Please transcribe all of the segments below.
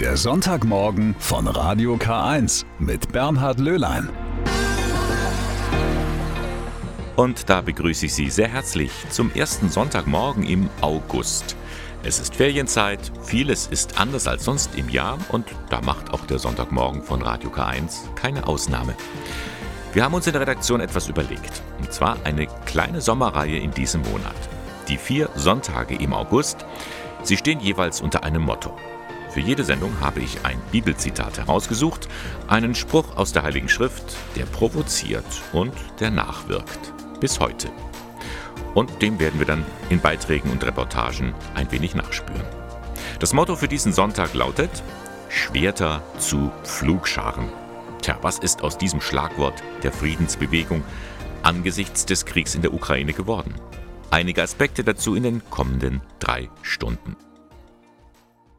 Der Sonntagmorgen von Radio K1 mit Bernhard Löhlein. Und da begrüße ich Sie sehr herzlich zum ersten Sonntagmorgen im August. Es ist Ferienzeit, vieles ist anders als sonst im Jahr und da macht auch der Sonntagmorgen von Radio K1 keine Ausnahme. Wir haben uns in der Redaktion etwas überlegt, und zwar eine kleine Sommerreihe in diesem Monat. Die vier Sonntage im August, sie stehen jeweils unter einem Motto. Für jede Sendung habe ich ein Bibelzitat herausgesucht, einen Spruch aus der Heiligen Schrift, der provoziert und der nachwirkt. Bis heute. Und dem werden wir dann in Beiträgen und Reportagen ein wenig nachspüren. Das Motto für diesen Sonntag lautet Schwerter zu Pflugscharen. Tja, was ist aus diesem Schlagwort der Friedensbewegung angesichts des Kriegs in der Ukraine geworden? Einige Aspekte dazu in den kommenden drei Stunden.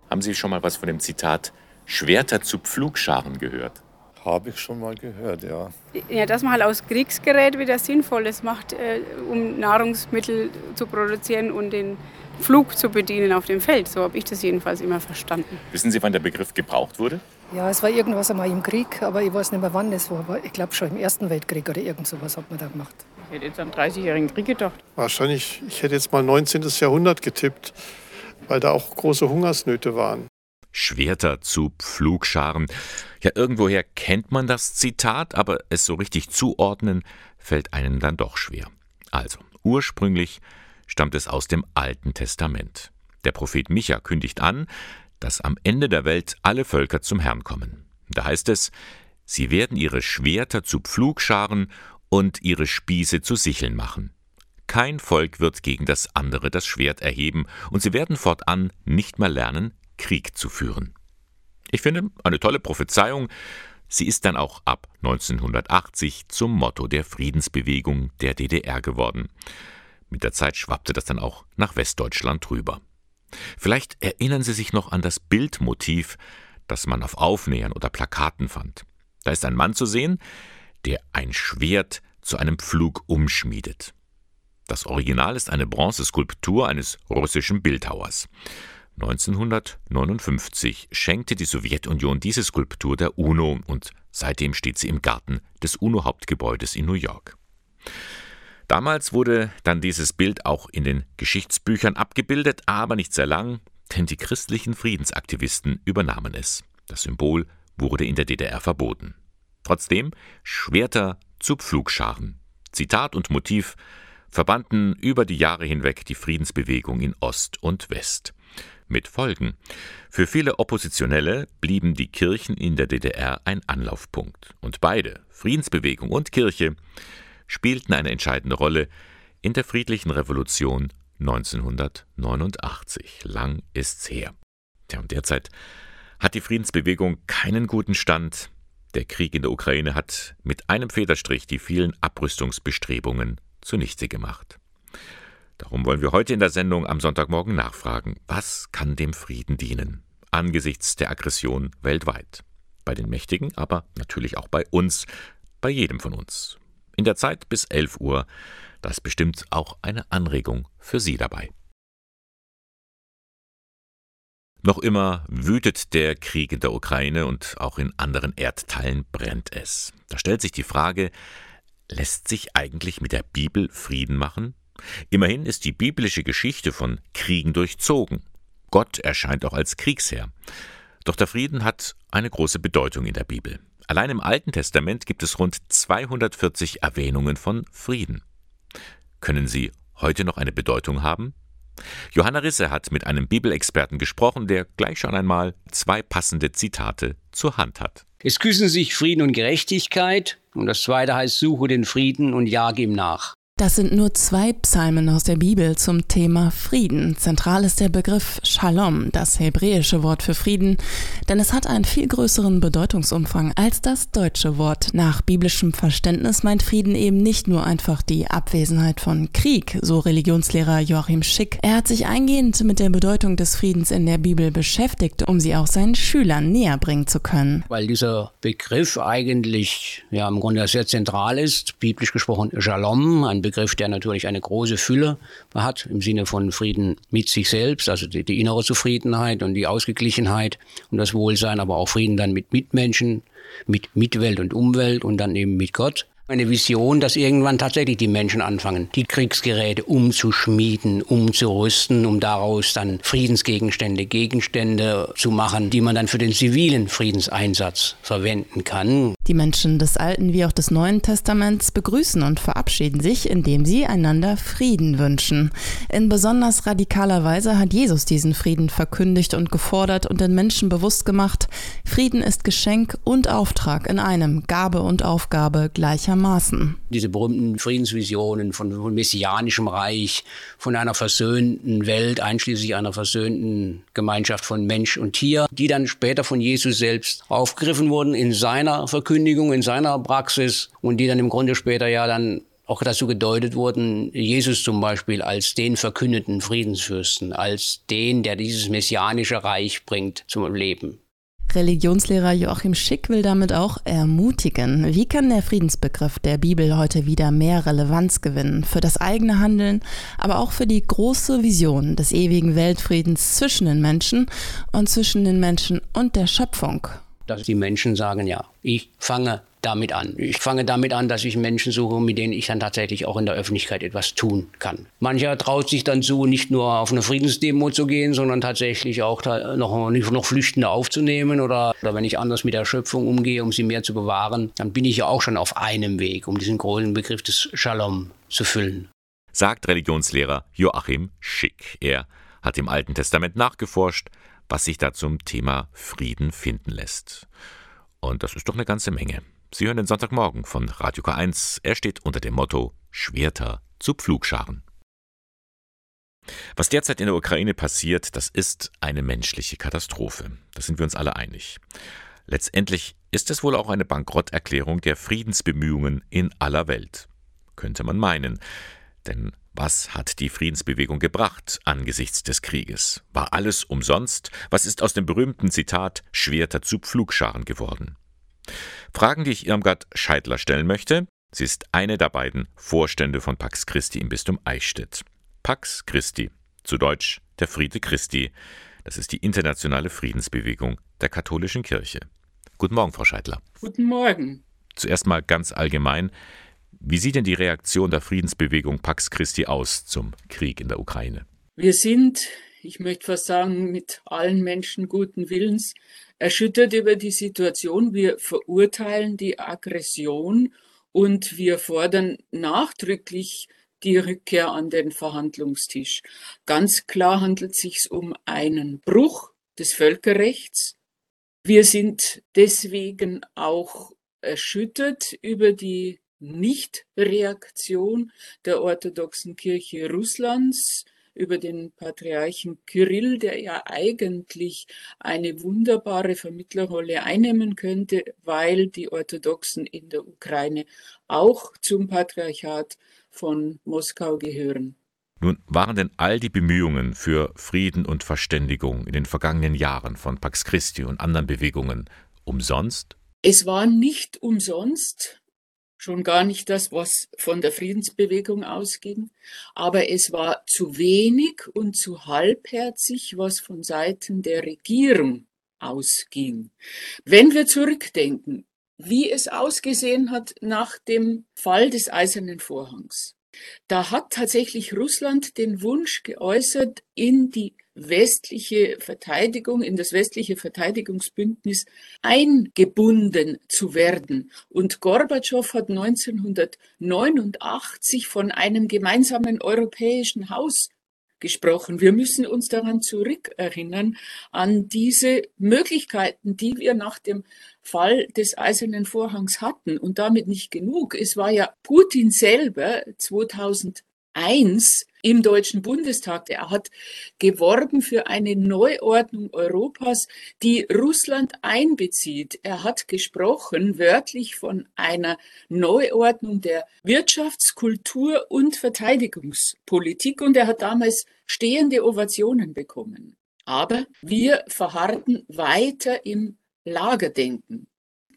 Haben Sie schon mal was von dem Zitat Schwerter zu Pflugscharen gehört? Habe ich schon mal gehört, ja. Ja, dass man halt aus Kriegsgerät wieder Sinnvolles macht, äh, um Nahrungsmittel zu produzieren und den Flug zu bedienen auf dem Feld. So habe ich das jedenfalls immer verstanden. Wissen Sie, wann der Begriff gebraucht wurde? Ja, es war irgendwas einmal im Krieg, aber ich weiß nicht mehr, wann es war. Aber ich glaube schon im Ersten Weltkrieg oder irgend sowas hat man da gemacht. Ich hätte jetzt am 30-jährigen Krieg gedacht. Wahrscheinlich, ich hätte jetzt mal 19. Jahrhundert getippt, weil da auch große Hungersnöte waren. Schwerter zu Pflugscharen. Ja, irgendwoher kennt man das Zitat, aber es so richtig zuordnen fällt einem dann doch schwer. Also, ursprünglich stammt es aus dem Alten Testament. Der Prophet Micha kündigt an, dass am Ende der Welt alle Völker zum Herrn kommen. Da heißt es, sie werden ihre Schwerter zu Pflugscharen und ihre Spieße zu Sicheln machen. Kein Volk wird gegen das andere das Schwert erheben, und sie werden fortan nicht mehr lernen, Krieg zu führen. Ich finde, eine tolle Prophezeiung. Sie ist dann auch ab 1980 zum Motto der Friedensbewegung der DDR geworden. Mit der Zeit schwappte das dann auch nach Westdeutschland rüber. Vielleicht erinnern Sie sich noch an das Bildmotiv, das man auf Aufnähern oder Plakaten fand. Da ist ein Mann zu sehen, der ein Schwert zu einem Pflug umschmiedet. Das Original ist eine Bronzeskulptur eines russischen Bildhauers. 1959 schenkte die Sowjetunion diese Skulptur der UNO und seitdem steht sie im Garten des UNO-Hauptgebäudes in New York. Damals wurde dann dieses Bild auch in den Geschichtsbüchern abgebildet, aber nicht sehr lang, denn die christlichen Friedensaktivisten übernahmen es. Das Symbol wurde in der DDR verboten. Trotzdem Schwerter zu Pflugscharen. Zitat und Motiv verbanden über die Jahre hinweg die Friedensbewegung in Ost und West. Mit Folgen. Für viele Oppositionelle blieben die Kirchen in der DDR ein Anlaufpunkt. Und beide, Friedensbewegung und Kirche, spielten eine entscheidende Rolle in der friedlichen Revolution 1989. Lang ist's her. Ja, und derzeit hat die Friedensbewegung keinen guten Stand. Der Krieg in der Ukraine hat mit einem Federstrich die vielen Abrüstungsbestrebungen zunichte gemacht. Darum wollen wir heute in der Sendung am Sonntagmorgen nachfragen, was kann dem Frieden dienen angesichts der Aggression weltweit? Bei den Mächtigen, aber natürlich auch bei uns, bei jedem von uns. In der Zeit bis 11 Uhr, da ist bestimmt auch eine Anregung für Sie dabei. Noch immer wütet der Krieg in der Ukraine und auch in anderen Erdteilen brennt es. Da stellt sich die Frage, lässt sich eigentlich mit der Bibel Frieden machen? Immerhin ist die biblische Geschichte von Kriegen durchzogen. Gott erscheint auch als Kriegsherr. Doch der Frieden hat eine große Bedeutung in der Bibel. Allein im Alten Testament gibt es rund 240 Erwähnungen von Frieden. Können sie heute noch eine Bedeutung haben? Johanna Risse hat mit einem Bibelexperten gesprochen, der gleich schon einmal zwei passende Zitate zur Hand hat. Es küssen sich Frieden und Gerechtigkeit und das zweite heißt, suche den Frieden und jage ihm nach. Das sind nur zwei Psalmen aus der Bibel zum Thema Frieden. Zentral ist der Begriff Shalom, das hebräische Wort für Frieden, denn es hat einen viel größeren Bedeutungsumfang als das deutsche Wort. Nach biblischem Verständnis meint Frieden eben nicht nur einfach die Abwesenheit von Krieg, so Religionslehrer Joachim Schick. Er hat sich eingehend mit der Bedeutung des Friedens in der Bibel beschäftigt, um sie auch seinen Schülern näher bringen zu können. Weil dieser Begriff eigentlich ja im Grunde sehr zentral ist, biblisch gesprochen Shalom, ein Begriff, der natürlich eine große Fülle hat im Sinne von Frieden mit sich selbst, also die, die innere Zufriedenheit und die Ausgeglichenheit und das Wohlsein, aber auch Frieden dann mit Mitmenschen, mit Mitwelt und Umwelt und dann eben mit Gott eine Vision, dass irgendwann tatsächlich die Menschen anfangen, die Kriegsgeräte umzuschmieden, umzurüsten, um daraus dann Friedensgegenstände, Gegenstände zu machen, die man dann für den zivilen Friedenseinsatz verwenden kann. Die Menschen des Alten wie auch des Neuen Testaments begrüßen und verabschieden sich, indem sie einander Frieden wünschen. In besonders radikaler Weise hat Jesus diesen Frieden verkündigt und gefordert und den Menschen bewusst gemacht, Frieden ist Geschenk und Auftrag in einem, Gabe und Aufgabe gleicher gleichermaßen. Diese berühmten Friedensvisionen von, von messianischem Reich, von einer versöhnten Welt, einschließlich einer versöhnten Gemeinschaft von Mensch und Tier, die dann später von Jesus selbst aufgegriffen wurden in seiner Verkündigung, in seiner Praxis und die dann im Grunde später ja dann auch dazu gedeutet wurden, Jesus zum Beispiel als den verkündeten Friedensfürsten, als den, der dieses messianische Reich bringt zum Leben. Religionslehrer Joachim Schick will damit auch ermutigen. Wie kann der Friedensbegriff der Bibel heute wieder mehr Relevanz gewinnen für das eigene Handeln, aber auch für die große Vision des ewigen Weltfriedens zwischen den Menschen und zwischen den Menschen und der Schöpfung? Dass die Menschen sagen, ja, ich fange damit an. Ich fange damit an, dass ich Menschen suche, mit denen ich dann tatsächlich auch in der Öffentlichkeit etwas tun kann. Mancher traut sich dann zu, nicht nur auf eine Friedensdemo zu gehen, sondern tatsächlich auch noch, noch Flüchtende aufzunehmen oder, oder wenn ich anders mit der Schöpfung umgehe, um sie mehr zu bewahren, dann bin ich ja auch schon auf einem Weg, um diesen großen Begriff des Shalom zu füllen. Sagt Religionslehrer Joachim Schick. Er hat im Alten Testament nachgeforscht, was sich da zum Thema Frieden finden lässt. Und das ist doch eine ganze Menge. Sie hören den Sonntagmorgen von Radio K1. Er steht unter dem Motto Schwerter zu Pflugscharen. Was derzeit in der Ukraine passiert, das ist eine menschliche Katastrophe. Da sind wir uns alle einig. Letztendlich ist es wohl auch eine Bankrotterklärung der Friedensbemühungen in aller Welt. Könnte man meinen. Denn was hat die Friedensbewegung gebracht angesichts des Krieges? War alles umsonst? Was ist aus dem berühmten Zitat Schwerter zu Pflugscharen geworden? Fragen, die ich Irmgard Scheidler stellen möchte. Sie ist eine der beiden Vorstände von Pax Christi im Bistum Eichstätt. Pax Christi, zu Deutsch der Friede Christi. Das ist die internationale Friedensbewegung der katholischen Kirche. Guten Morgen, Frau Scheidler. Guten Morgen. Zuerst mal ganz allgemein. Wie sieht denn die Reaktion der Friedensbewegung Pax Christi aus zum Krieg in der Ukraine? Wir sind, ich möchte fast sagen, mit allen Menschen guten Willens erschüttert über die Situation. Wir verurteilen die Aggression und wir fordern nachdrücklich die Rückkehr an den Verhandlungstisch. Ganz klar handelt es sich um einen Bruch des Völkerrechts. Wir sind deswegen auch erschüttert über die Nichtreaktion der orthodoxen Kirche Russlands über den Patriarchen Kyrill, der ja eigentlich eine wunderbare Vermittlerrolle einnehmen könnte, weil die Orthodoxen in der Ukraine auch zum Patriarchat von Moskau gehören. Nun, waren denn all die Bemühungen für Frieden und Verständigung in den vergangenen Jahren von Pax Christi und anderen Bewegungen umsonst? Es war nicht umsonst, schon gar nicht das, was von der Friedensbewegung ausging, aber es war zu wenig und zu halbherzig, was von Seiten der Regierung ausging. Wenn wir zurückdenken, wie es ausgesehen hat nach dem Fall des Eisernen Vorhangs, da hat tatsächlich Russland den Wunsch geäußert, in die westliche Verteidigung, in das westliche Verteidigungsbündnis eingebunden zu werden. Und Gorbatschow hat 1989 von einem gemeinsamen europäischen Haus gesprochen. Wir müssen uns daran zurückerinnern, an diese Möglichkeiten, die wir nach dem Fall des Eisernen Vorhangs hatten und damit nicht genug. Es war ja Putin selber 2000 1 im Deutschen Bundestag. Er hat geworben für eine Neuordnung Europas, die Russland einbezieht. Er hat gesprochen wörtlich von einer Neuordnung der Wirtschafts-, Kultur- und Verteidigungspolitik und er hat damals stehende Ovationen bekommen. Aber wir verharrten weiter im Lagerdenken.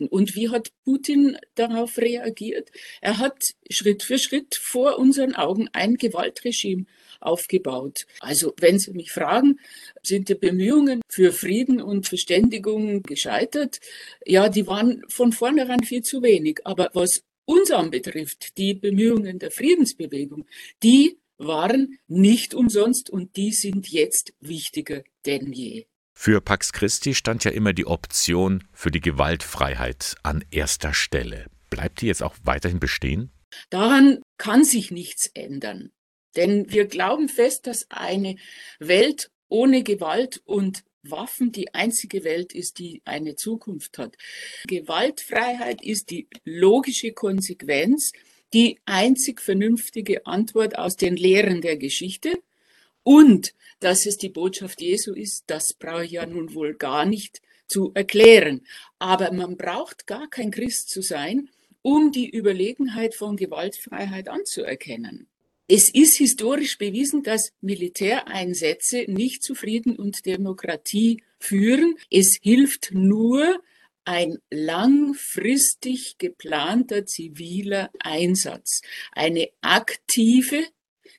Halten. Und wie hat Putin darauf reagiert? Er hat Schritt für Schritt vor unseren Augen ein Gewaltregime aufgebaut. Also wenn Sie mich fragen, sind die Bemühungen für Frieden und Verständigung gescheitert? Ja, die waren von vornherein viel zu wenig. Aber was uns anbetrifft, die Bemühungen der Friedensbewegung, die waren nicht umsonst und die sind jetzt wichtiger denn je. Für Pax Christi stand ja immer die Option für die Gewaltfreiheit an erster Stelle. Bleibt die jetzt auch weiterhin bestehen? Daran kann sich nichts ändern. Denn wir glauben fest, dass eine Welt ohne Gewalt und Waffen die einzige Welt ist, die eine Zukunft hat. Gewaltfreiheit ist die logische Konsequenz, die einzig vernünftige Antwort aus den Lehren der Geschichte. Und dass es die Botschaft Jesu ist, das brauche ich ja nun wohl gar nicht zu erklären. Aber man braucht gar kein Christ zu sein, um die Überlegenheit von Gewaltfreiheit anzuerkennen. Es ist historisch bewiesen, dass Militäreinsätze nicht zu Frieden und Demokratie führen. Es hilft nur ein langfristig geplanter ziviler Einsatz, eine aktive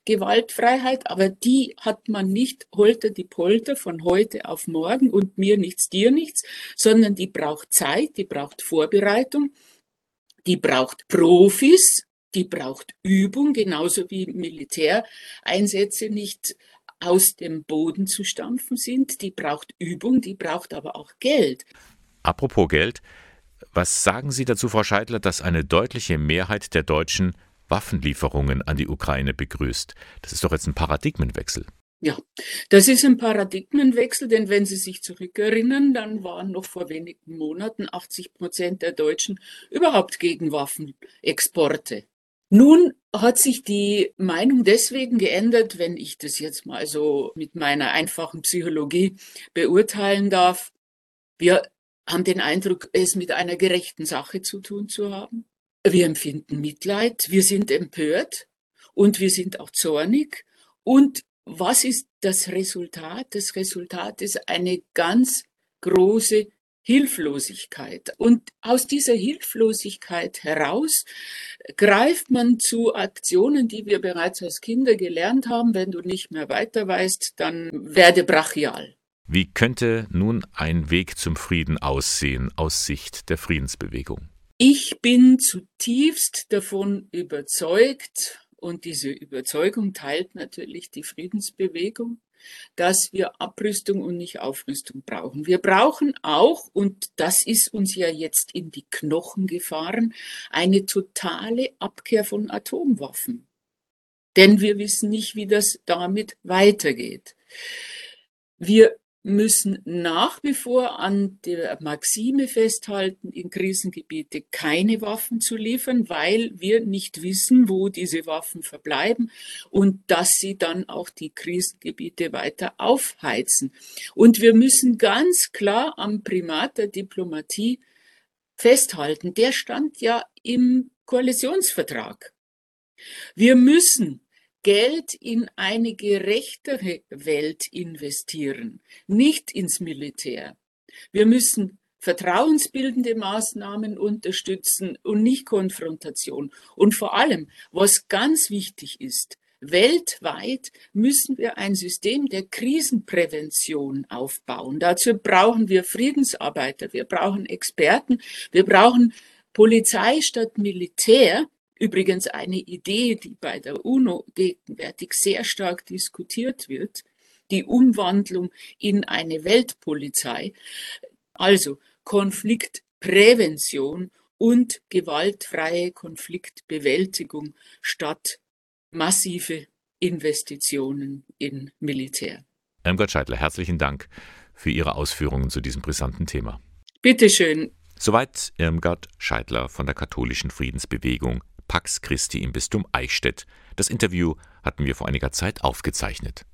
Gewaltfreiheit, aber die hat man nicht holter die Polter von heute auf morgen und mir nichts, dir nichts, sondern die braucht Zeit, die braucht Vorbereitung, die braucht Profis, die braucht Übung, genauso wie Militäreinsätze nicht aus dem Boden zu stampfen sind. Die braucht Übung, die braucht aber auch Geld. Apropos Geld, was sagen Sie dazu, Frau Scheidler, dass eine deutliche Mehrheit der Deutschen Waffenlieferungen an die Ukraine begrüßt? Das ist doch jetzt ein Paradigmenwechsel. Ja, das ist ein Paradigmenwechsel, denn wenn Sie sich zurückerinnern, dann waren noch vor wenigen Monaten 80 Prozent der Deutschen überhaupt gegen Waffenexporte. Nun hat sich die Meinung deswegen geändert, wenn ich das jetzt mal so mit meiner einfachen Psychologie beurteilen darf. Wir haben den Eindruck, es mit einer gerechten Sache zu tun zu haben. Wir empfinden Mitleid, wir sind empört und wir sind auch zornig. Und was ist das Resultat? Das Resultat ist eine ganz große Hilflosigkeit. Und aus dieser Hilflosigkeit heraus greift man zu Aktionen, die wir bereits als Kinder gelernt haben. Wenn du nicht mehr weiter weißt, dann werde brachial. Wie könnte nun ein Weg zum Frieden aussehen aus Sicht der Friedensbewegung? Ich bin zutiefst davon überzeugt, und diese Überzeugung teilt natürlich die Friedensbewegung, dass wir Abrüstung und nicht Aufrüstung brauchen. Wir brauchen auch, und das ist uns ja jetzt in die Knochen gefahren, eine totale Abkehr von Atomwaffen. Denn wir wissen nicht, wie das damit weitergeht. Wir müssen nach wie vor an der Maxime festhalten, in Krisengebiete keine Waffen zu liefern, weil wir nicht wissen, wo diese Waffen verbleiben und dass sie dann auch die Krisengebiete weiter aufheizen. Und wir müssen ganz klar am Primat der Diplomatie festhalten. Der stand ja im Koalitionsvertrag. Wir müssen Geld in eine gerechtere Welt investieren, nicht ins Militär. Wir müssen vertrauensbildende Maßnahmen unterstützen und nicht Konfrontation. Und vor allem, was ganz wichtig ist, weltweit müssen wir ein System der Krisenprävention aufbauen. Dazu brauchen wir Friedensarbeiter, wir brauchen Experten, wir brauchen Polizei statt Militär, Übrigens eine Idee, die bei der UNO gegenwärtig sehr stark diskutiert wird, die Umwandlung in eine Weltpolizei. Also Konfliktprävention und gewaltfreie Konfliktbewältigung statt massive Investitionen in Militär. Irmgard Scheidler, herzlichen Dank für Ihre Ausführungen zu diesem brisanten Thema. Bitteschön. Soweit Irmgard Scheidler von der katholischen Friedensbewegung Pax Christi im Bistum Eichstätt. Das Interview hatten wir vor einiger Zeit aufgezeichnet.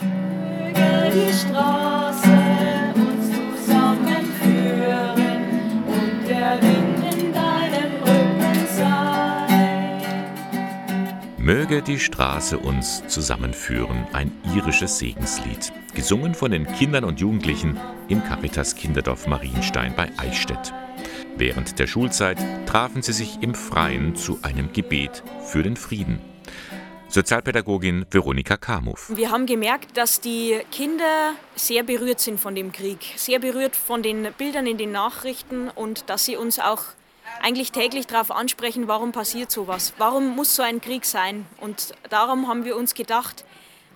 Möge die Straße uns zusammenführen und der Wind in deinem Rücken sein. Möge die Straße uns zusammenführen, ein irisches Segenslied, gesungen von den Kindern und Jugendlichen im Caritas Kinderdorf Marienstein bei Eichstätt. Während der Schulzeit trafen sie sich im Freien zu einem Gebet für den Frieden. Sozialpädagogin Veronika Kamuff. Wir haben gemerkt, dass die Kinder sehr berührt sind von dem Krieg, sehr berührt von den Bildern in den Nachrichten und dass sie uns auch eigentlich täglich darauf ansprechen, warum passiert sowas, warum muss so ein Krieg sein. Und darum haben wir uns gedacht,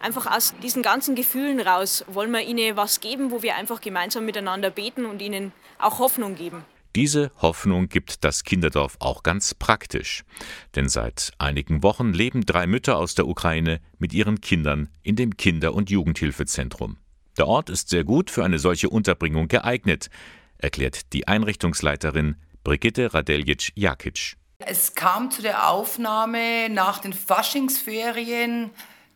einfach aus diesen ganzen Gefühlen raus wollen wir ihnen was geben, wo wir einfach gemeinsam miteinander beten und ihnen auch Hoffnung geben. Diese Hoffnung gibt das Kinderdorf auch ganz praktisch. Denn seit einigen Wochen leben drei Mütter aus der Ukraine mit ihren Kindern in dem Kinder- und Jugendhilfezentrum. Der Ort ist sehr gut für eine solche Unterbringung geeignet, erklärt die Einrichtungsleiterin Brigitte Radeljic-Jakic. Es kam zu der Aufnahme nach den Faschingsferien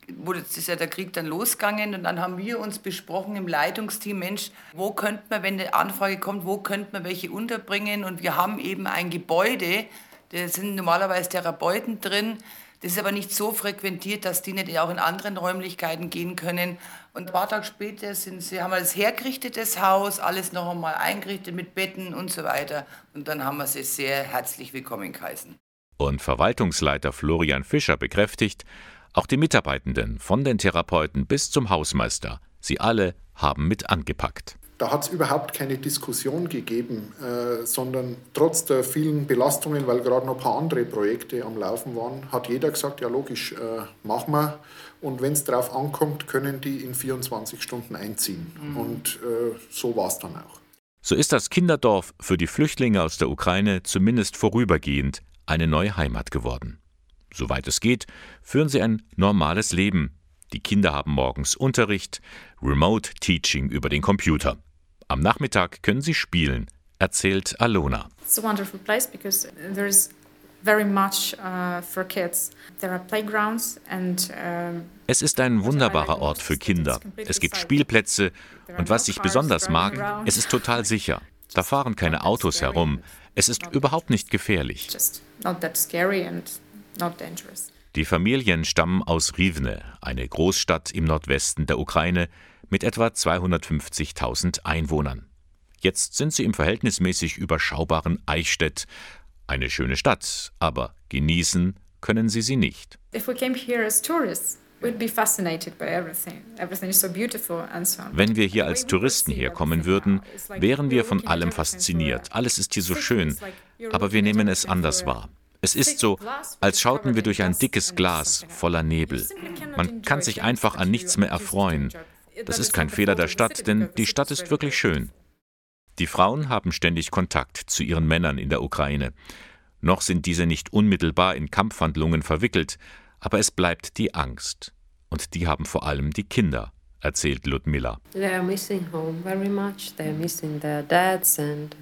wurde ist ja der Krieg dann losgegangen und dann haben wir uns besprochen im Leitungsteam, Mensch, wo könnte man, wenn eine Anfrage kommt, wo könnte man welche unterbringen und wir haben eben ein Gebäude, da sind normalerweise Therapeuten drin, das ist aber nicht so frequentiert, dass die nicht auch in anderen Räumlichkeiten gehen können. Und ein paar Tage später sind sie, haben wir das hergerichtetes Haus, alles noch einmal eingerichtet mit Betten und so weiter. Und dann haben wir sie sehr herzlich willkommen geheißen. Und Verwaltungsleiter Florian Fischer bekräftigt, auch die Mitarbeitenden, von den Therapeuten bis zum Hausmeister, sie alle haben mit angepackt. Da hat es überhaupt keine Diskussion gegeben, äh, sondern trotz der vielen Belastungen, weil gerade noch ein paar andere Projekte am Laufen waren, hat jeder gesagt, ja logisch, äh, machen wir. Und wenn es darauf ankommt, können die in 24 Stunden einziehen. Mhm. Und äh, so war es dann auch. So ist das Kinderdorf für die Flüchtlinge aus der Ukraine zumindest vorübergehend eine neue Heimat geworden. Soweit es geht, führen sie ein normales Leben. Die Kinder haben morgens Unterricht, Remote Teaching über den Computer. Am Nachmittag können sie spielen, erzählt Alona. It's a wonderful place because there is very much uh, for kids. There are playgrounds and es ist ein wunderbarer Ort für Kinder. Es gibt Spielplätze und was ich besonders mag, es ist total sicher. Da fahren keine Autos herum. Es ist überhaupt nicht gefährlich. Die Familien stammen aus Rivne, eine Großstadt im Nordwesten der Ukraine mit etwa 250.000 Einwohnern. Jetzt sind sie im verhältnismäßig überschaubaren Eichstätt, eine schöne Stadt, aber genießen können sie sie nicht. Wenn wir hier als Touristen herkommen würden, wären wir von allem fasziniert. Alles ist hier so schön, aber wir nehmen es anders wahr. Es ist so, als schauten wir durch ein dickes Glas voller Nebel. Man kann sich einfach an nichts mehr erfreuen. Das ist kein Fehler der Stadt, denn die Stadt ist wirklich schön. Die Frauen haben ständig Kontakt zu ihren Männern in der Ukraine. Noch sind diese nicht unmittelbar in Kampfhandlungen verwickelt, aber es bleibt die Angst. Und die haben vor allem die Kinder, erzählt Ludmilla. They are missing home very much. They are missing their dads and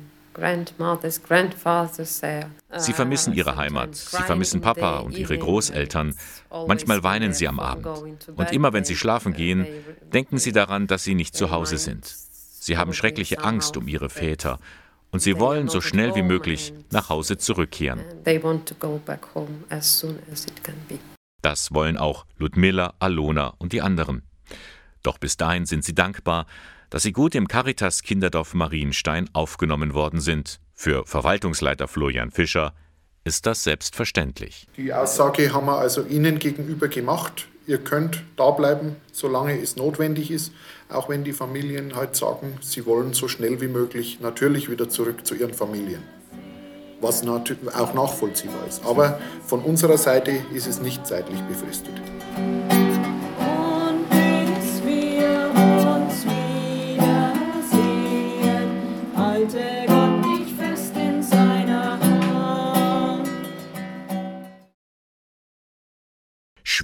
Sie vermissen ihre Heimat, sie vermissen Papa und ihre Großeltern. Manchmal weinen sie am Abend. Und immer wenn sie schlafen gehen, denken sie daran, dass sie nicht zu Hause sind. Sie haben schreckliche Angst um ihre Väter und sie wollen so schnell wie möglich nach Hause zurückkehren. Das wollen auch Ludmilla, Alona und die anderen. Doch bis dahin sind sie dankbar, dass sie gut im Caritas Kinderdorf Marienstein aufgenommen worden sind. Für Verwaltungsleiter Florian Fischer ist das selbstverständlich. Die Aussage haben wir also Ihnen gegenüber gemacht. Ihr könnt da bleiben, solange es notwendig ist, auch wenn die Familien halt sagen, sie wollen so schnell wie möglich natürlich wieder zurück zu ihren Familien. Was auch nachvollziehbar ist. Aber von unserer Seite ist es nicht zeitlich befristet.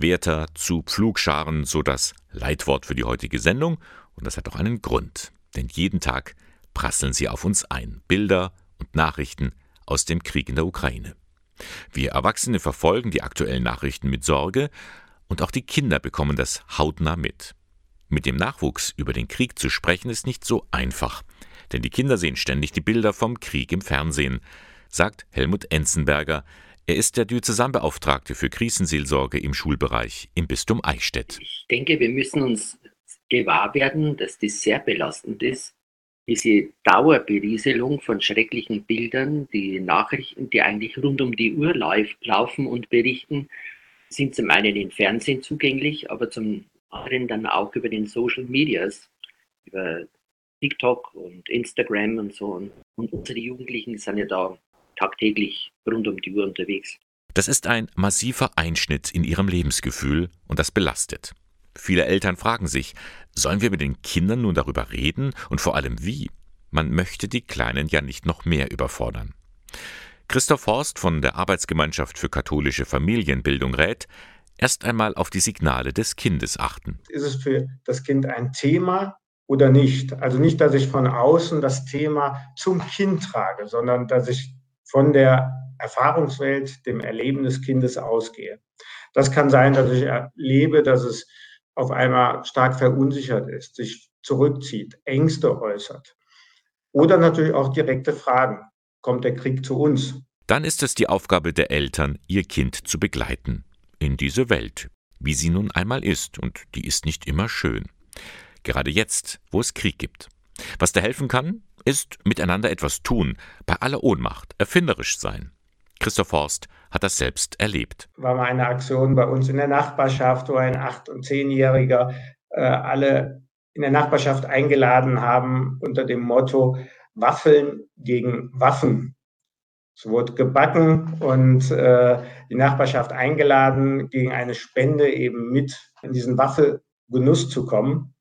Schwerter zu Pflugscharen, so das Leitwort für die heutige Sendung. Und das hat auch einen Grund. Denn jeden Tag prasseln sie auf uns ein. Bilder und Nachrichten aus dem Krieg in der Ukraine. Wir Erwachsene verfolgen die aktuellen Nachrichten mit Sorge und auch die Kinder bekommen das hautnah mit. Mit dem Nachwuchs über den Krieg zu sprechen ist nicht so einfach, denn die Kinder sehen ständig die Bilder vom Krieg im Fernsehen, sagt Helmut Enzenberger, er ist der Diözesanbeauftragte für Krisenseelsorge im Schulbereich im Bistum Eichstätt. Ich denke, wir müssen uns gewahr werden, dass das sehr belastend ist, diese Dauerberieselung von schrecklichen Bildern, die Nachrichten, die eigentlich rund um die Uhr laufen und berichten, sind zum einen im Fernsehen zugänglich, aber zum anderen dann auch über den Social Medias, über TikTok und Instagram und so. Und unsere Jugendlichen sind ja da tagtäglich rund um die Uhr unterwegs. Das ist ein massiver Einschnitt in ihrem Lebensgefühl und das belastet. Viele Eltern fragen sich, sollen wir mit den Kindern nun darüber reden und vor allem wie? Man möchte die Kleinen ja nicht noch mehr überfordern. Christoph Horst von der Arbeitsgemeinschaft für katholische Familienbildung rät, erst einmal auf die Signale des Kindes achten. Ist es für das Kind ein Thema oder nicht? Also nicht, dass ich von außen das Thema zum Kind trage, sondern dass ich von der Erfahrungswelt, dem Erleben des Kindes ausgehe. Das kann sein, dass ich erlebe, dass es auf einmal stark verunsichert ist, sich zurückzieht, Ängste äußert. Oder natürlich auch direkte Fragen. Kommt der Krieg zu uns? Dann ist es die Aufgabe der Eltern, ihr Kind zu begleiten. In diese Welt, wie sie nun einmal ist, und die ist nicht immer schön. Gerade jetzt, wo es Krieg gibt. Was da helfen kann, ist miteinander etwas tun, bei aller Ohnmacht, erfinderisch sein. Christoph Horst hat das selbst erlebt. War mal eine Aktion bei uns in der Nachbarschaft, wo ein acht- und zehnjähriger äh, alle in der Nachbarschaft eingeladen haben unter dem Motto Waffeln gegen Waffen. Es wurde gebacken und äh, die Nachbarschaft eingeladen, gegen eine Spende eben mit in diesen Waffelgenuss zu kommen.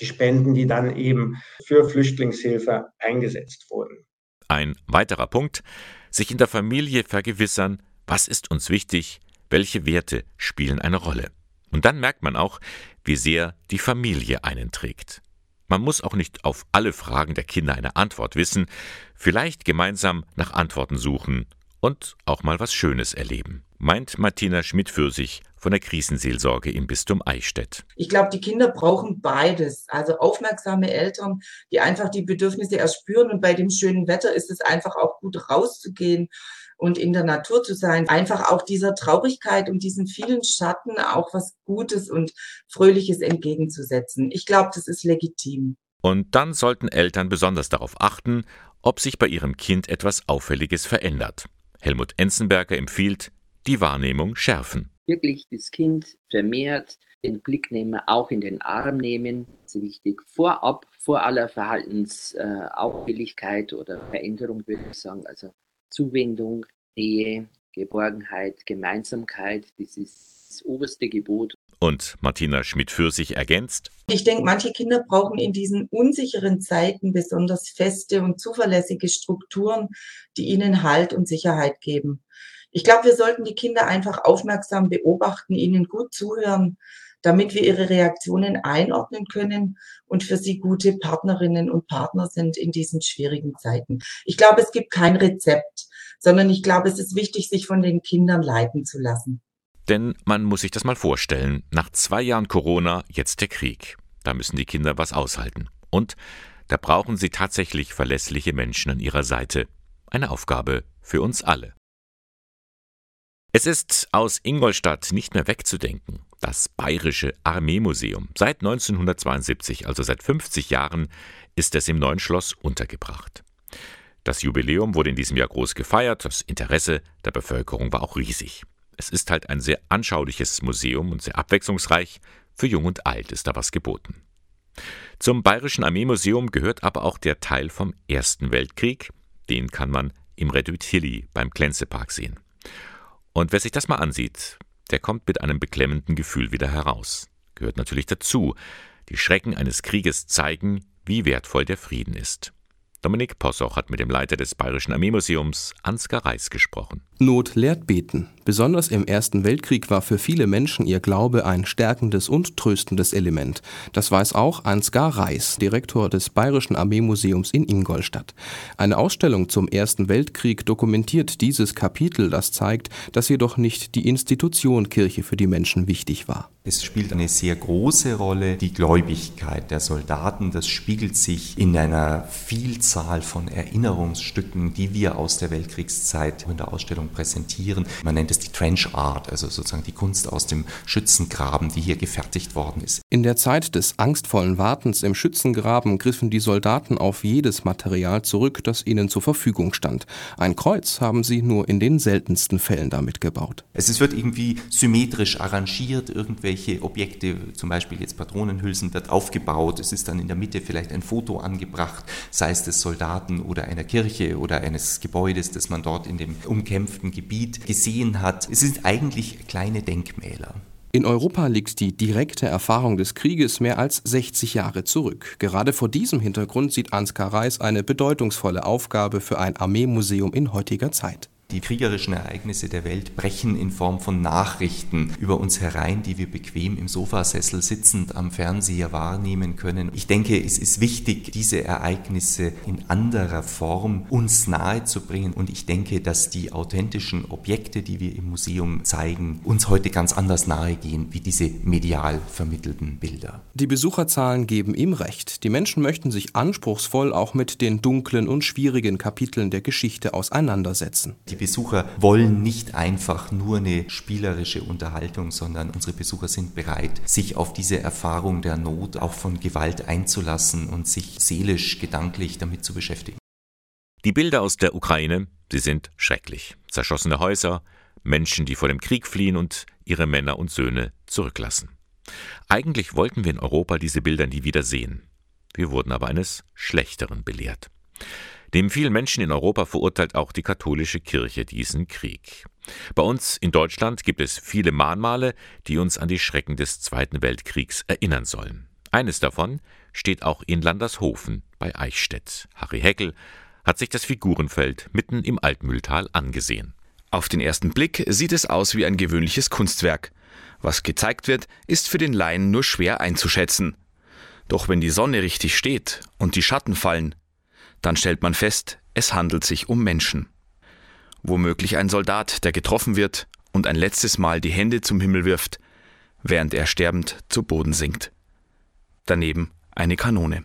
Die Spenden, die dann eben für Flüchtlingshilfe eingesetzt wurden. Ein weiterer Punkt, sich in der Familie vergewissern, was ist uns wichtig, welche Werte spielen eine Rolle. Und dann merkt man auch, wie sehr die Familie einen trägt. Man muss auch nicht auf alle Fragen der Kinder eine Antwort wissen, vielleicht gemeinsam nach Antworten suchen und auch mal was Schönes erleben, meint Martina Schmidt-Fürsich von der Krisenseelsorge im Bistum Eichstätt. Ich glaube, die Kinder brauchen beides. Also aufmerksame Eltern, die einfach die Bedürfnisse erspüren und bei dem schönen Wetter ist es einfach auch gut rauszugehen und in der Natur zu sein, einfach auch dieser Traurigkeit und diesen vielen Schatten auch was Gutes und Fröhliches entgegenzusetzen. Ich glaube, das ist legitim. Und dann sollten Eltern besonders darauf achten, ob sich bei ihrem Kind etwas Auffälliges verändert. Helmut Enzenberger empfiehlt, die Wahrnehmung schärfen. Wirklich das Kind vermehrt den Blick nehmen, auch in den Arm nehmen. Das ist wichtig. Vorab, vor aller Verhaltensauffälligkeit oder Veränderung, würde ich sagen. Also Zuwendung, Nähe, Geborgenheit, Gemeinsamkeit, das ist das oberste Gebot. Und Martina Schmidt-Fürsich ergänzt. Ich denke, manche Kinder brauchen in diesen unsicheren Zeiten besonders feste und zuverlässige Strukturen, die ihnen Halt und Sicherheit geben. Ich glaube, wir sollten die Kinder einfach aufmerksam beobachten, ihnen gut zuhören, damit wir ihre Reaktionen einordnen können und für sie gute Partnerinnen und Partner sind in diesen schwierigen Zeiten. Ich glaube, es gibt kein Rezept, sondern ich glaube, es ist wichtig, sich von den Kindern leiten zu lassen. Denn man muss sich das mal vorstellen, nach zwei Jahren Corona jetzt der Krieg. Da müssen die Kinder was aushalten. Und da brauchen sie tatsächlich verlässliche Menschen an ihrer Seite. Eine Aufgabe für uns alle. Es ist aus Ingolstadt nicht mehr wegzudenken. Das Bayerische Armeemuseum. Seit 1972, also seit 50 Jahren, ist es im neuen Schloss untergebracht. Das Jubiläum wurde in diesem Jahr groß gefeiert, das Interesse der Bevölkerung war auch riesig. Es ist halt ein sehr anschauliches Museum und sehr abwechslungsreich. Für Jung und Alt ist da was geboten. Zum Bayerischen Armeemuseum gehört aber auch der Teil vom Ersten Weltkrieg. Den kann man im Reduit Hilly beim Glänzepark sehen. Und wer sich das mal ansieht, der kommt mit einem beklemmenden Gefühl wieder heraus. Gehört natürlich dazu. Die Schrecken eines Krieges zeigen, wie wertvoll der Frieden ist. Dominik Possoch hat mit dem Leiter des Bayerischen Armeemuseums, Ansgar Reis, gesprochen. Not lehrt beten. Besonders im Ersten Weltkrieg war für viele Menschen ihr Glaube ein stärkendes und tröstendes Element. Das weiß auch Ansgar Reis, Direktor des Bayerischen Armeemuseums in Ingolstadt. Eine Ausstellung zum Ersten Weltkrieg dokumentiert dieses Kapitel, das zeigt, dass jedoch nicht die Institution Kirche für die Menschen wichtig war. Es spielt eine sehr große Rolle die Gläubigkeit der Soldaten. Das spiegelt sich in einer Vielzahl von Erinnerungsstücken, die wir aus der Weltkriegszeit in der Ausstellung präsentieren. Man nennt es die Trench Art, also sozusagen die Kunst aus dem Schützengraben, die hier gefertigt worden ist. In der Zeit des angstvollen Wartens im Schützengraben griffen die Soldaten auf jedes Material zurück, das ihnen zur Verfügung stand. Ein Kreuz haben sie nur in den seltensten Fällen damit gebaut. Es wird irgendwie symmetrisch arrangiert, irgendwelche Objekte, zum Beispiel jetzt Patronenhülsen, wird aufgebaut. Es ist dann in der Mitte vielleicht ein Foto angebracht, sei es des Soldaten oder einer Kirche oder eines Gebäudes, das man dort in dem umkämpften Gebiet gesehen hat. Es sind eigentlich kleine Denkmäler. In Europa liegt die direkte Erfahrung des Krieges mehr als 60 Jahre zurück. Gerade vor diesem Hintergrund sieht Ansgar Reis eine bedeutungsvolle Aufgabe für ein Armeemuseum in heutiger Zeit. Die kriegerischen Ereignisse der Welt brechen in Form von Nachrichten über uns herein, die wir bequem im Sofasessel sitzend am Fernseher wahrnehmen können. Ich denke, es ist wichtig, diese Ereignisse in anderer Form uns nahe zu bringen. Und ich denke, dass die authentischen Objekte, die wir im Museum zeigen, uns heute ganz anders nahe gehen wie diese medial vermittelten Bilder. Die Besucherzahlen geben ihm recht. Die Menschen möchten sich anspruchsvoll auch mit den dunklen und schwierigen Kapiteln der Geschichte auseinandersetzen. Die Besucher wollen nicht einfach nur eine spielerische Unterhaltung, sondern unsere Besucher sind bereit, sich auf diese Erfahrung der Not, auch von Gewalt einzulassen und sich seelisch, gedanklich damit zu beschäftigen. Die Bilder aus der Ukraine, sie sind schrecklich. Zerschossene Häuser, Menschen, die vor dem Krieg fliehen und ihre Männer und Söhne zurücklassen. Eigentlich wollten wir in Europa diese Bilder nie wieder sehen. Wir wurden aber eines Schlechteren belehrt. Neben vielen Menschen in Europa verurteilt auch die katholische Kirche diesen Krieg. Bei uns in Deutschland gibt es viele Mahnmale, die uns an die Schrecken des Zweiten Weltkriegs erinnern sollen. Eines davon steht auch in Landershofen bei Eichstätt. Harry Heckel hat sich das Figurenfeld mitten im Altmühltal angesehen. Auf den ersten Blick sieht es aus wie ein gewöhnliches Kunstwerk. Was gezeigt wird, ist für den Laien nur schwer einzuschätzen. Doch wenn die Sonne richtig steht und die Schatten fallen, dann stellt man fest, es handelt sich um Menschen. Womöglich ein Soldat, der getroffen wird und ein letztes Mal die Hände zum Himmel wirft, während er sterbend zu Boden sinkt. Daneben eine Kanone.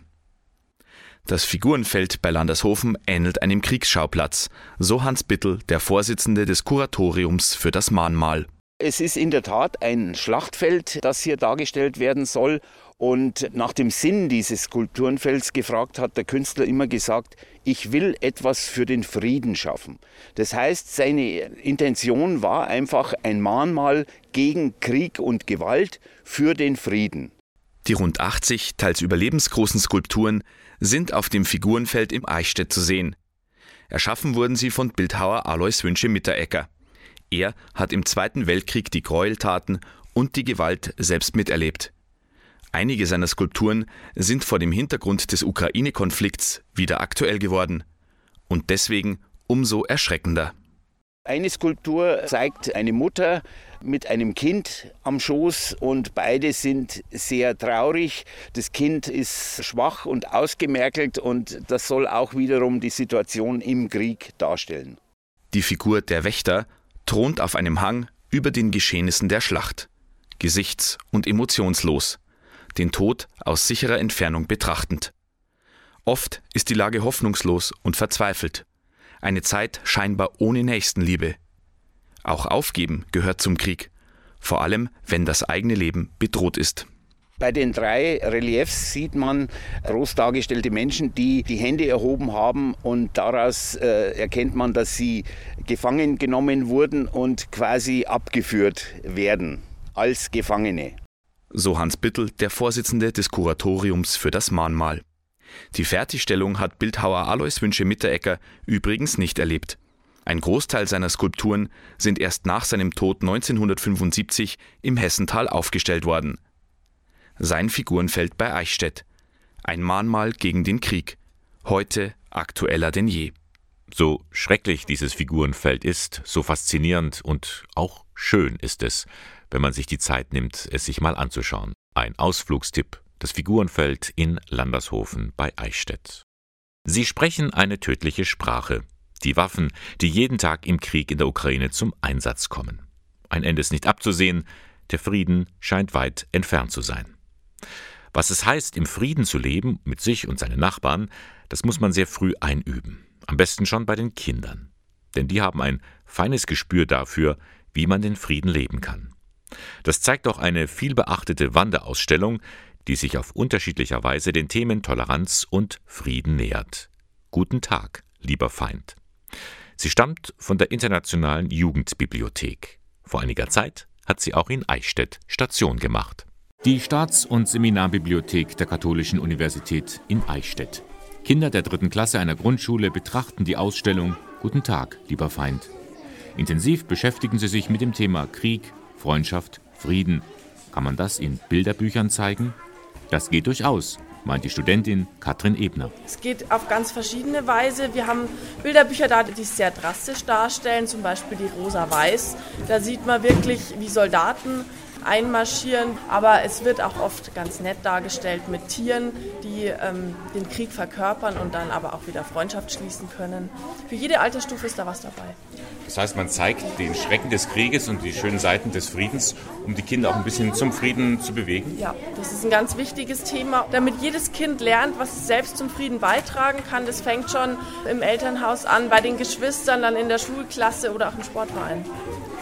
Das Figurenfeld bei Landershofen ähnelt einem Kriegsschauplatz, so Hans Bittel, der Vorsitzende des Kuratoriums für das Mahnmal. Es ist in der Tat ein Schlachtfeld, das hier dargestellt werden soll. Und nach dem Sinn dieses Skulpturenfelds gefragt hat der Künstler immer gesagt, ich will etwas für den Frieden schaffen. Das heißt, seine Intention war einfach ein Mahnmal gegen Krieg und Gewalt für den Frieden. Die rund 80 teils überlebensgroßen Skulpturen sind auf dem Figurenfeld im Eichstätt zu sehen. Erschaffen wurden sie von Bildhauer Alois Wünsche Mitterecker. Er hat im Zweiten Weltkrieg die Gräueltaten und die Gewalt selbst miterlebt. Einige seiner Skulpturen sind vor dem Hintergrund des Ukraine-Konflikts wieder aktuell geworden und deswegen umso erschreckender. Eine Skulptur zeigt eine Mutter mit einem Kind am Schoß und beide sind sehr traurig. Das Kind ist schwach und ausgemerkelt und das soll auch wiederum die Situation im Krieg darstellen. Die Figur der Wächter thront auf einem Hang über den Geschehnissen der Schlacht, gesichts- und emotionslos, den Tod aus sicherer Entfernung betrachtend. Oft ist die Lage hoffnungslos und verzweifelt, eine Zeit scheinbar ohne Nächstenliebe. Auch Aufgeben gehört zum Krieg, vor allem wenn das eigene Leben bedroht ist. Bei den drei Reliefs sieht man groß dargestellte Menschen, die die Hände erhoben haben und daraus äh, erkennt man, dass sie gefangen genommen wurden und quasi abgeführt werden als Gefangene. So Hans Bittel, der Vorsitzende des Kuratoriums für das Mahnmal. Die Fertigstellung hat Bildhauer Alois Wünsche Mitterecker übrigens nicht erlebt. Ein Großteil seiner Skulpturen sind erst nach seinem Tod 1975 im Hessental aufgestellt worden sein Figurenfeld bei Eichstätt. Ein Mahnmal gegen den Krieg. Heute aktueller denn je. So schrecklich dieses Figurenfeld ist, so faszinierend und auch schön ist es, wenn man sich die Zeit nimmt, es sich mal anzuschauen. Ein Ausflugstipp, das Figurenfeld in Landershofen bei Eichstätt. Sie sprechen eine tödliche Sprache, die Waffen, die jeden Tag im Krieg in der Ukraine zum Einsatz kommen. Ein Ende ist nicht abzusehen, der Frieden scheint weit entfernt zu sein. Was es heißt, im Frieden zu leben mit sich und seinen Nachbarn, das muss man sehr früh einüben. Am besten schon bei den Kindern. Denn die haben ein feines Gespür dafür, wie man den Frieden leben kann. Das zeigt auch eine vielbeachtete Wanderausstellung, die sich auf unterschiedlicher Weise den Themen Toleranz und Frieden nähert. Guten Tag, lieber Feind. Sie stammt von der Internationalen Jugendbibliothek. Vor einiger Zeit hat sie auch in Eichstätt Station gemacht. Die Staats- und Seminarbibliothek der Katholischen Universität in Eichstätt. Kinder der dritten Klasse einer Grundschule betrachten die Ausstellung Guten Tag, lieber Feind. Intensiv beschäftigen sie sich mit dem Thema Krieg, Freundschaft, Frieden. Kann man das in Bilderbüchern zeigen? Das geht durchaus, meint die Studentin Katrin Ebner. Es geht auf ganz verschiedene Weise. Wir haben Bilderbücher da, die es sehr drastisch darstellen, zum Beispiel die Rosa-Weiß. Da sieht man wirklich, wie Soldaten einmarschieren. Aber es wird auch oft ganz nett dargestellt mit Tieren, die ähm, den Krieg verkörpern und dann aber auch wieder Freundschaft schließen können. Für jede Altersstufe ist da was dabei. Das heißt, man zeigt den Schrecken des Krieges und die schönen Seiten des Friedens, um die Kinder auch ein bisschen zum Frieden zu bewegen? Ja, das ist ein ganz wichtiges Thema, damit jedes Kind lernt, was es selbst zum Frieden beitragen kann. Das fängt schon im Elternhaus an, bei den Geschwistern, dann in der Schulklasse oder auch im Sportverein.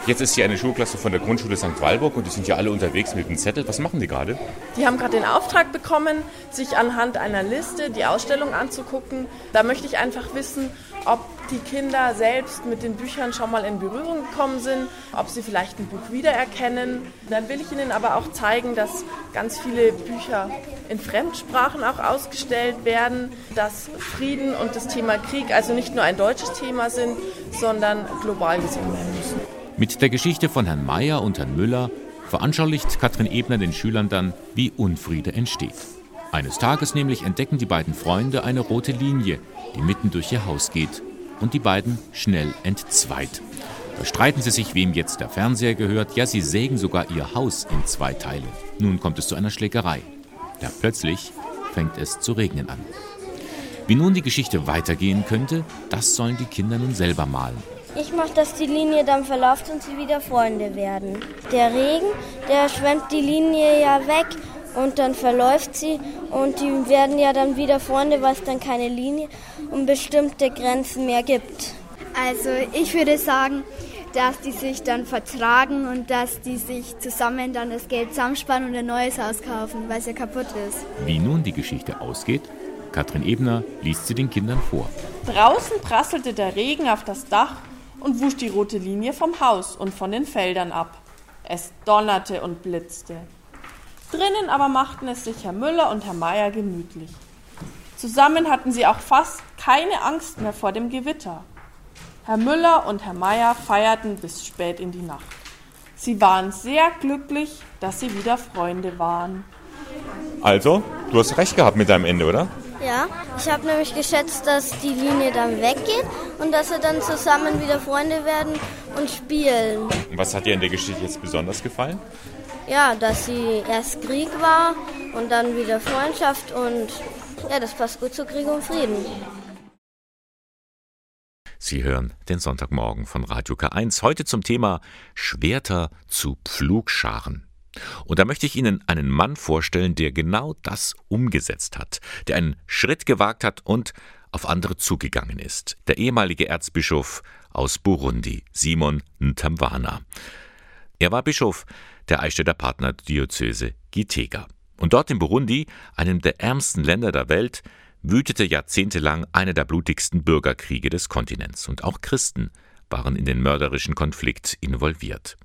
Jetzt ist hier eine Schulklasse von der Grundschule St. Walburg und die sind ja alle unterwegs mit einem Zettel. Was machen die gerade? Die haben gerade den Auftrag bekommen, sich anhand einer Liste die Ausstellung anzugucken. Da möchte ich einfach wissen, ob die Kinder selbst mit den Büchern schon mal in Berührung gekommen sind, ob sie vielleicht ein Buch wiedererkennen. Dann will ich Ihnen aber auch zeigen, dass ganz viele Bücher in Fremdsprachen auch ausgestellt werden, dass Frieden und das Thema Krieg also nicht nur ein deutsches Thema sind, sondern global gesehen werden müssen. Mit der Geschichte von Herrn Meyer und Herrn Müller veranschaulicht Katrin Ebner den Schülern dann, wie Unfriede entsteht. Eines Tages nämlich entdecken die beiden Freunde eine rote Linie, die mitten durch ihr Haus geht und die beiden schnell entzweit. Da streiten sie sich, wem jetzt der Fernseher gehört, ja, sie sägen sogar ihr Haus in zwei Teile. Nun kommt es zu einer Schlägerei. Ja, plötzlich fängt es zu regnen an. Wie nun die Geschichte weitergehen könnte, das sollen die Kinder nun selber malen. Ich mache, dass die Linie dann verläuft und sie wieder Freunde werden. Der Regen, der schwemmt die Linie ja weg und dann verläuft sie und die werden ja dann wieder Freunde, weil es dann keine Linie und bestimmte Grenzen mehr gibt. Also ich würde sagen, dass die sich dann vertragen und dass die sich zusammen dann das Geld zusammenspannen und ein neues Haus kaufen, weil es ja kaputt ist. Wie nun die Geschichte ausgeht, Katrin Ebner liest sie den Kindern vor. Draußen prasselte der Regen auf das Dach und wusch die rote Linie vom Haus und von den Feldern ab. Es donnerte und blitzte. Drinnen aber machten es sich Herr Müller und Herr Meier gemütlich. Zusammen hatten sie auch fast keine Angst mehr vor dem Gewitter. Herr Müller und Herr Meier feierten bis spät in die Nacht. Sie waren sehr glücklich, dass sie wieder Freunde waren. Also, du hast recht gehabt mit deinem Ende, oder? Ja, ich habe nämlich geschätzt, dass die Linie dann weggeht und dass sie dann zusammen wieder Freunde werden und spielen. Was hat dir in der Geschichte jetzt besonders gefallen? Ja, dass sie erst Krieg war und dann wieder Freundschaft und ja, das passt gut zu Krieg und Frieden. Sie hören den Sonntagmorgen von Radio K1 heute zum Thema Schwerter zu Pflugscharen. Und da möchte ich Ihnen einen Mann vorstellen, der genau das umgesetzt hat, der einen Schritt gewagt hat und auf andere zugegangen ist. Der ehemalige Erzbischof aus Burundi, Simon Ntamwana. Er war Bischof der Eichstätter Partnerdiözese Gitega. Und dort in Burundi, einem der ärmsten Länder der Welt, wütete jahrzehntelang einer der blutigsten Bürgerkriege des Kontinents. Und auch Christen waren in den mörderischen Konflikt involviert.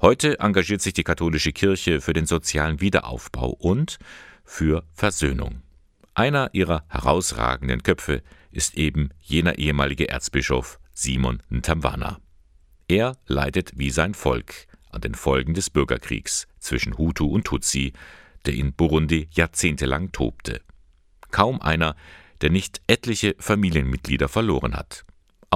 Heute engagiert sich die katholische Kirche für den sozialen Wiederaufbau und für Versöhnung. Einer ihrer herausragenden Köpfe ist eben jener ehemalige Erzbischof Simon Ntamwana. Er leidet wie sein Volk an den Folgen des Bürgerkriegs zwischen Hutu und Tutsi, der in Burundi jahrzehntelang tobte. Kaum einer, der nicht etliche Familienmitglieder verloren hat.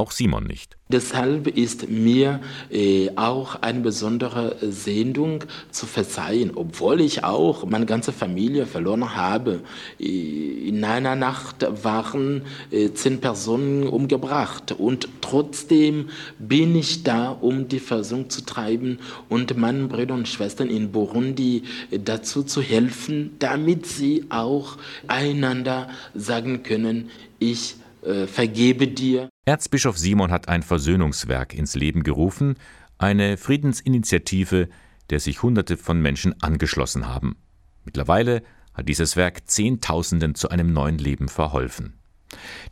Auch Simon nicht. Deshalb ist mir äh, auch eine besondere Sendung zu verzeihen, obwohl ich auch meine ganze Familie verloren habe. Äh, in einer Nacht waren äh, zehn Personen umgebracht und trotzdem bin ich da, um die Versöhnung zu treiben und meinen Brüdern und Schwestern in Burundi äh, dazu zu helfen, damit sie auch einander sagen können, ich äh, vergebe dir. Erzbischof Simon hat ein Versöhnungswerk ins Leben gerufen, eine Friedensinitiative, der sich Hunderte von Menschen angeschlossen haben. Mittlerweile hat dieses Werk Zehntausenden zu einem neuen Leben verholfen.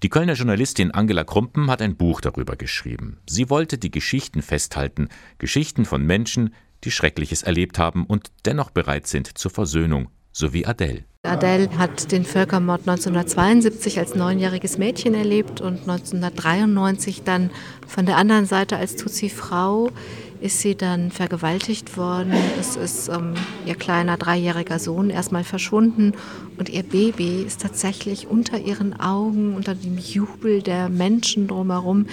Die Kölner Journalistin Angela Krumpen hat ein Buch darüber geschrieben. Sie wollte die Geschichten festhalten, Geschichten von Menschen, die Schreckliches erlebt haben und dennoch bereit sind zur Versöhnung, so wie Adele. Adele hat den Völkermord 1972 als neunjähriges Mädchen erlebt und 1993 dann von der anderen Seite als Tutsi-Frau ist sie dann vergewaltigt worden. Es ist ähm, ihr kleiner dreijähriger Sohn erstmal verschwunden und ihr Baby ist tatsächlich unter ihren Augen, unter dem Jubel der Menschen drumherum,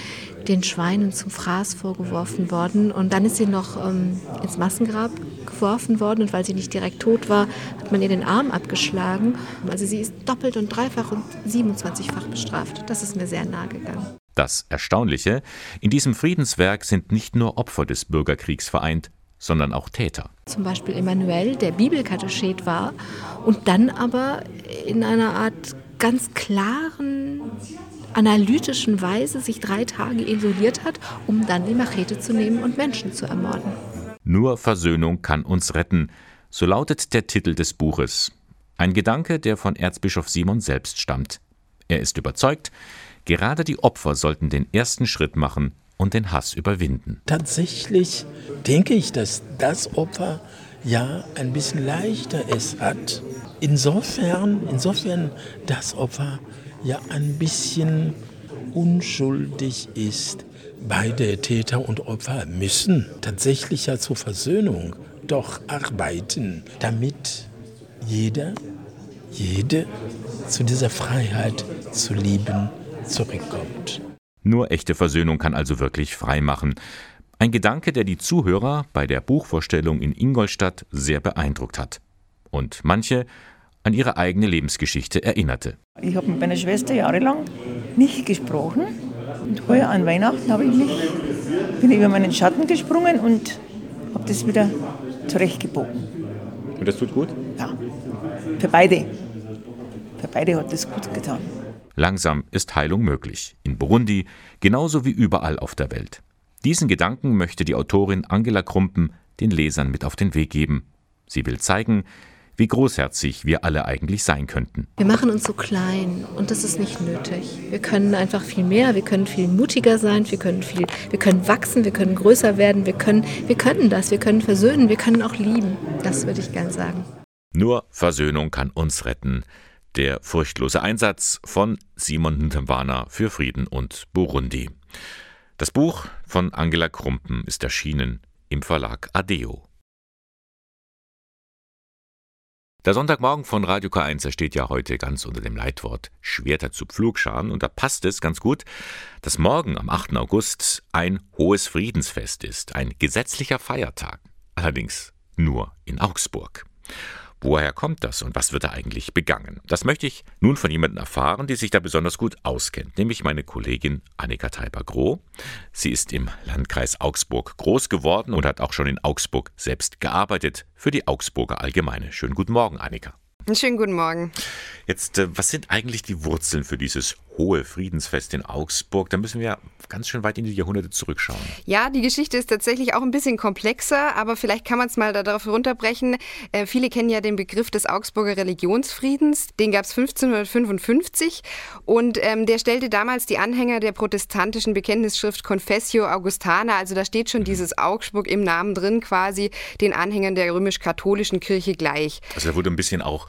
den Schweinen zum Fraß vorgeworfen worden. Und dann ist sie noch ähm, ins Massengrab geworfen worden und weil sie nicht direkt tot war, hat man ihr den Arm abgeschlagen. Also sie ist doppelt und dreifach und 27-fach bestraft. Das ist mir sehr nahe gegangen. Das Erstaunliche, in diesem Friedenswerk sind nicht nur Opfer des Bürgerkriegs vereint, sondern auch Täter. Zum Beispiel Emanuel, der Bibelkatechet war und dann aber in einer Art ganz klaren, analytischen Weise sich drei Tage isoliert hat, um dann die Machete zu nehmen und Menschen zu ermorden. Nur Versöhnung kann uns retten, so lautet der Titel des Buches. Ein Gedanke, der von Erzbischof Simon selbst stammt. Er ist überzeugt, Gerade die Opfer sollten den ersten Schritt machen und den Hass überwinden. Tatsächlich denke ich, dass das Opfer ja ein bisschen leichter es hat. Insofern, insofern das Opfer ja ein bisschen unschuldig ist. Beide Täter und Opfer müssen tatsächlich ja zur Versöhnung doch arbeiten, damit jeder, jede zu dieser Freiheit zu lieben zurückkommt. Nur echte Versöhnung kann also wirklich frei machen. Ein Gedanke, der die Zuhörer bei der Buchvorstellung in Ingolstadt sehr beeindruckt hat. Und manche an ihre eigene Lebensgeschichte erinnerte. Ich habe mit meiner Schwester jahrelang nicht gesprochen. Und heuer an Weihnachten habe ich mich, bin über meinen Schatten gesprungen und habe das wieder zurechtgebogen. Und das tut gut? Ja, für beide. Für beide hat das gut getan. Langsam ist Heilung möglich, in Burundi genauso wie überall auf der Welt. Diesen Gedanken möchte die Autorin Angela Krumpen den Lesern mit auf den Weg geben. Sie will zeigen, wie großherzig wir alle eigentlich sein könnten. Wir machen uns so klein und das ist nicht nötig. Wir können einfach viel mehr, wir können viel mutiger sein, wir können viel, wir können wachsen, wir können größer werden, wir können, wir können das, wir können versöhnen, wir können auch lieben. Das würde ich gern sagen. Nur Versöhnung kann uns retten. Der furchtlose Einsatz von Simon Ntembana für Frieden und Burundi. Das Buch von Angela Krumpen ist erschienen im Verlag Adeo. Der Sonntagmorgen von Radio K1 steht ja heute ganz unter dem Leitwort Schwerter zu Pflugscharen und da passt es ganz gut, dass morgen am 8. August ein hohes Friedensfest ist, ein gesetzlicher Feiertag, allerdings nur in Augsburg. Woher kommt das und was wird da eigentlich begangen? Das möchte ich nun von jemandem erfahren, die sich da besonders gut auskennt, nämlich meine Kollegin Annika Teiber-Groh. Sie ist im Landkreis Augsburg groß geworden und hat auch schon in Augsburg selbst gearbeitet für die Augsburger Allgemeine. Schönen guten Morgen, Annika. Schönen guten Morgen. Jetzt, äh, was sind eigentlich die Wurzeln für dieses hohe Friedensfest in Augsburg? Da müssen wir ganz schön weit in die Jahrhunderte zurückschauen. Ja, die Geschichte ist tatsächlich auch ein bisschen komplexer, aber vielleicht kann man es mal darauf runterbrechen. Äh, viele kennen ja den Begriff des Augsburger Religionsfriedens. Den gab es 1555 und ähm, der stellte damals die Anhänger der protestantischen Bekenntnisschrift Confessio Augustana, also da steht schon mhm. dieses Augsburg im Namen drin, quasi den Anhängern der römisch-katholischen Kirche gleich. Also da wurde ein bisschen auch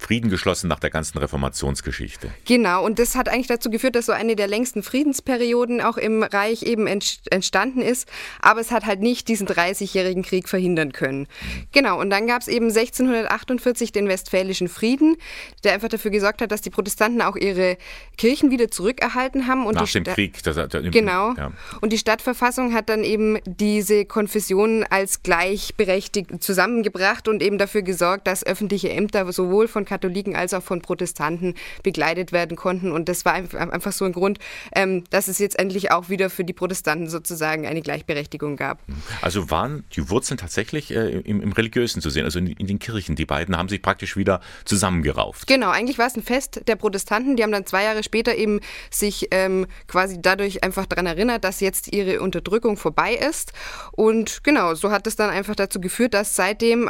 Frieden geschlossen nach der ganzen Reformationsgeschichte. Genau, und das hat eigentlich dazu geführt, dass so eine der längsten Friedensperioden auch im Reich eben entstanden ist. Aber es hat halt nicht diesen 30-jährigen Krieg verhindern können. Genau, und dann gab es eben 1648 den Westfälischen Frieden, der einfach dafür gesorgt hat, dass die Protestanten auch ihre Kirchen wieder zurückerhalten haben. Und nach dem Sta Krieg. Das, das, genau. Ja. Und die Stadtverfassung hat dann eben diese Konfessionen als gleichberechtigt zusammengebracht und eben dafür gesorgt, dass öffentliche Ämter sowohl von Katholiken als auch von Protestanten begleitet werden konnten. Und das war einfach so ein Grund, ähm, dass es jetzt endlich auch wieder für die Protestanten sozusagen eine Gleichberechtigung gab. Also waren die Wurzeln tatsächlich äh, im, im, Religiösen zu sehen, also in, in, den Kirchen. Die beiden haben sich praktisch wieder zusammengerauft. Genau, eigentlich war es ein Fest der Protestanten. Die haben dann zwei Jahre später eben sich ähm, quasi dadurch einfach daran erinnert, dass jetzt ihre Unterdrückung vorbei ist. Und genau, so hat es dann einfach dazu geführt, dass seitdem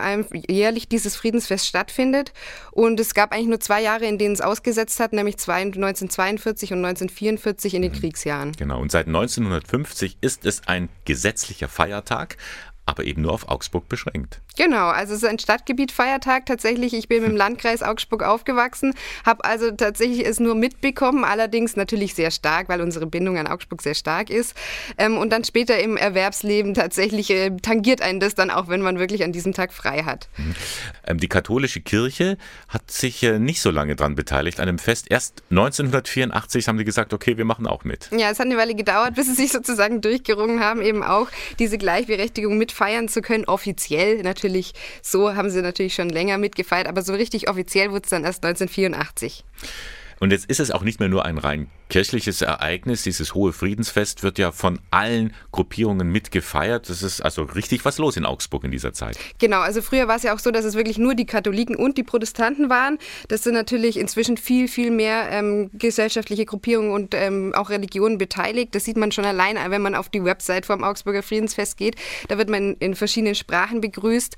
jährlich dieses Friedensfest stattfindet. Und es gab eigentlich nur zwei Jahre, in denen es ausgesetzt hat, nämlich 1942 und 1944 in den mhm. Kriegsjahren. Genau, und seit 1950 ist es ein gesetzlicher Feiertag aber eben nur auf Augsburg beschränkt. Genau, also es ist ein Stadtgebiet Feiertag tatsächlich. Ich bin im Landkreis Augsburg aufgewachsen, habe also tatsächlich es nur mitbekommen, allerdings natürlich sehr stark, weil unsere Bindung an Augsburg sehr stark ist. Ähm, und dann später im Erwerbsleben tatsächlich äh, tangiert einen das dann auch, wenn man wirklich an diesem Tag frei hat. Mhm. Ähm, die katholische Kirche hat sich äh, nicht so lange daran beteiligt an dem Fest. Erst 1984 haben die gesagt, okay, wir machen auch mit. Ja, es hat eine Weile gedauert, bis sie sich sozusagen durchgerungen haben, eben auch diese Gleichberechtigung mit feiern zu können. Offiziell natürlich, so haben sie natürlich schon länger mitgefeiert, aber so richtig offiziell wurde es dann erst 1984. Und jetzt ist es auch nicht mehr nur ein rein kirchliches Ereignis. Dieses hohe Friedensfest wird ja von allen Gruppierungen mitgefeiert. Das ist also richtig was los in Augsburg in dieser Zeit. Genau, also früher war es ja auch so, dass es wirklich nur die Katholiken und die Protestanten waren. Das sind natürlich inzwischen viel, viel mehr ähm, gesellschaftliche Gruppierungen und ähm, auch Religionen beteiligt. Das sieht man schon allein, wenn man auf die Website vom Augsburger Friedensfest geht. Da wird man in verschiedenen Sprachen begrüßt.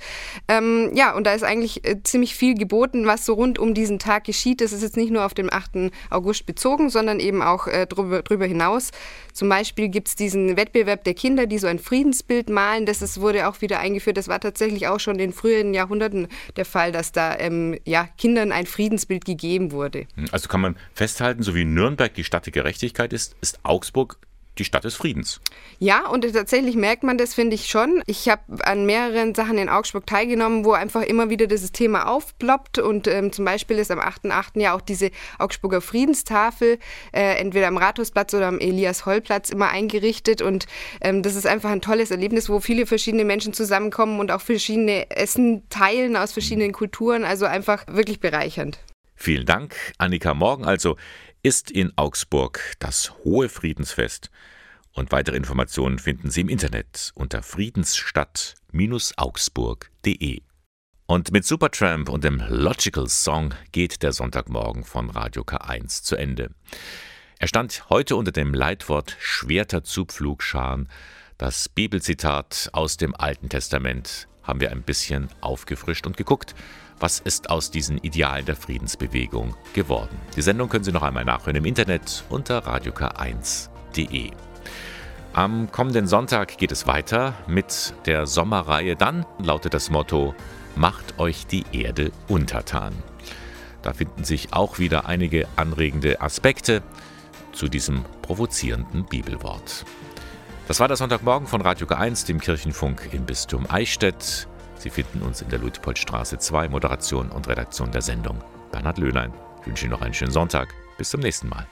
Ähm, ja, und da ist eigentlich äh, ziemlich viel geboten, was so rund um diesen Tag geschieht. Das ist jetzt nicht nur auf dem 8. August bezogen, sondern eben auch äh, drüber, drüber hinaus. Zum Beispiel gibt es diesen Wettbewerb der Kinder, die so ein Friedensbild malen. Das ist, wurde auch wieder eingeführt. Das war tatsächlich auch schon in früheren Jahrhunderten der Fall, dass da ähm, ja, Kindern ein Friedensbild gegeben wurde. Also kann man festhalten, so wie Nürnberg die Stadt der Gerechtigkeit ist, ist Augsburg die Stadt des Friedens. Ja, und tatsächlich merkt man das, finde ich schon. Ich habe an mehreren Sachen in Augsburg teilgenommen, wo einfach immer wieder dieses Thema aufploppt. Und ähm, zum Beispiel ist am 8.8. ja auch diese Augsburger Friedenstafel äh, entweder am Rathausplatz oder am Elias-Holl-Platz immer eingerichtet. Und ähm, das ist einfach ein tolles Erlebnis, wo viele verschiedene Menschen zusammenkommen und auch verschiedene Essen teilen aus verschiedenen Kulturen. Also einfach wirklich bereichernd. Vielen Dank, Annika Morgen. Also ist in Augsburg das Hohe Friedensfest. Und weitere Informationen finden Sie im Internet unter friedensstadt-augsburg.de. Und mit Supertramp und dem Logical Song geht der Sonntagmorgen von Radio K1 zu Ende. Er stand heute unter dem Leitwort Schwerter zu Pflugscharen. Das Bibelzitat aus dem Alten Testament haben wir ein bisschen aufgefrischt und geguckt, was ist aus diesen Idealen der Friedensbewegung geworden? Die Sendung können Sie noch einmal nachhören im Internet unter radiok1.de. Am kommenden Sonntag geht es weiter mit der Sommerreihe. Dann lautet das Motto: Macht euch die Erde untertan. Da finden sich auch wieder einige anregende Aspekte zu diesem provozierenden Bibelwort. Das war der Sonntagmorgen von Radio K1, dem Kirchenfunk im Bistum Eichstätt. Sie finden uns in der Luitpoldstraße 2, Moderation und Redaktion der Sendung. Bernhard Löhlein. Ich wünsche Ihnen noch einen schönen Sonntag. Bis zum nächsten Mal.